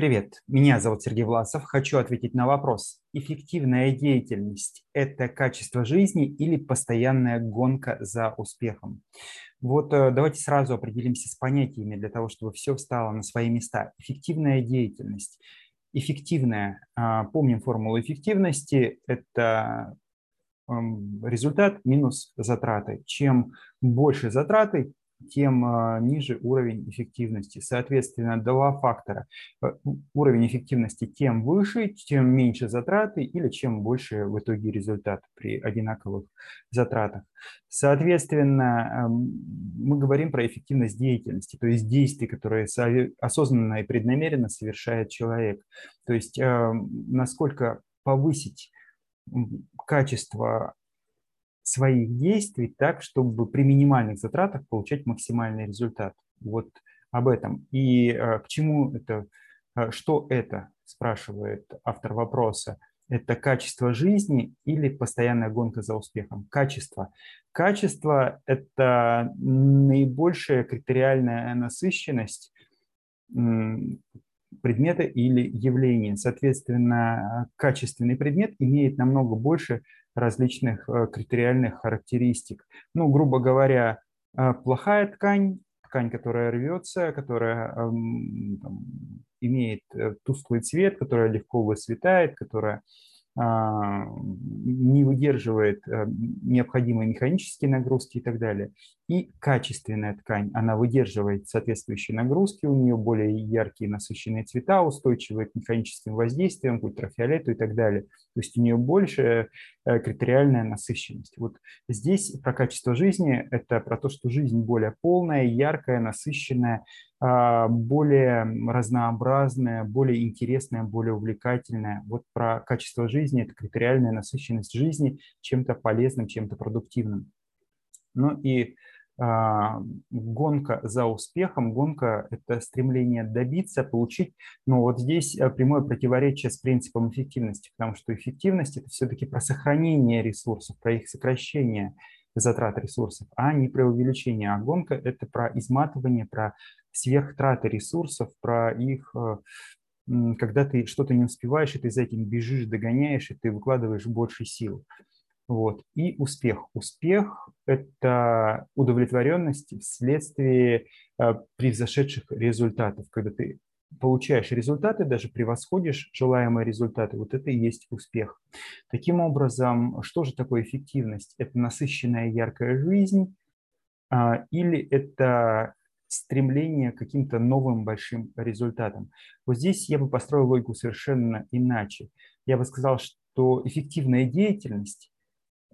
Привет, меня зовут Сергей Власов. Хочу ответить на вопрос. Эффективная деятельность – это качество жизни или постоянная гонка за успехом? Вот э, давайте сразу определимся с понятиями для того, чтобы все встало на свои места. Эффективная деятельность. Эффективная, а, помним формулу эффективности, это эм, результат минус затраты. Чем больше затраты, тем а, ниже уровень эффективности. Соответственно, два фактора. Э, уровень эффективности тем выше, тем меньше затраты или чем больше в итоге результат при одинаковых затратах. Соответственно, эм, мы говорим про эффективность деятельности, то есть действий, которые осознанно и преднамеренно совершает человек. То есть эм, насколько повысить качество своих действий так, чтобы при минимальных затратах получать максимальный результат. Вот об этом. И э, к чему это, э, что это, спрашивает автор вопроса. Это качество жизни или постоянная гонка за успехом? Качество. Качество – это наибольшая критериальная насыщенность предмета или явления. Соответственно, качественный предмет имеет намного больше различных э, критериальных характеристик. Ну, грубо говоря, э, плохая ткань, ткань, которая рвется, которая эм, там, имеет э, тусклый цвет, которая легко высветает, которая не выдерживает э, необходимые механические нагрузки и так далее. И качественная ткань, она выдерживает соответствующие нагрузки, у нее более яркие насыщенные цвета, устойчивые к механическим воздействиям, к ультрафиолету и так далее. То есть у нее больше э, критериальная насыщенность. Вот здесь про качество жизни – это про то, что жизнь более полная, яркая, насыщенная, а, более разнообразная, более интересная, более увлекательная. Вот про качество жизни – это критериальная насыщенность жизни чем-то полезным, чем-то продуктивным. Ну и а, гонка за успехом, гонка – это стремление добиться, получить. Но вот здесь а, прямое противоречие с принципом эффективности, потому что эффективность – это все-таки про сохранение ресурсов, про их сокращение затрат ресурсов, а не про увеличение. А гонка – это про изматывание, про сверхтраты ресурсов, про их э, когда ты что-то не успеваешь, и ты за этим бежишь, догоняешь, и ты выкладываешь больше сил. Вот. И успех. Успех – это удовлетворенность вследствие э, превзошедших результатов. Когда ты получаешь результаты, даже превосходишь желаемые результаты, вот это и есть успех. Таким образом, что же такое эффективность? Это насыщенная яркая жизнь а, или это стремление к каким-то новым большим результатам. Вот здесь я бы построил логику совершенно иначе. Я бы сказал, что эффективная деятельность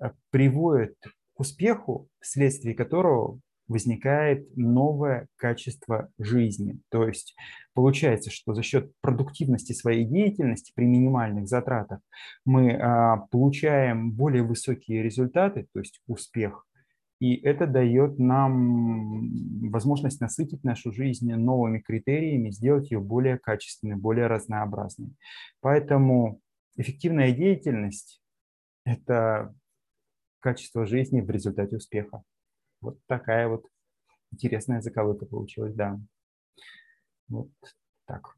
э, приводит к успеху, вследствие которого возникает новое качество жизни. То есть получается, что за счет продуктивности своей деятельности при минимальных затратах мы а, получаем более высокие результаты, то есть успех, и это дает нам возможность насытить нашу жизнь новыми критериями, сделать ее более качественной, более разнообразной. Поэтому эффективная деятельность – это качество жизни в результате успеха. Вот такая вот интересная заковыка получилась, да. Вот так.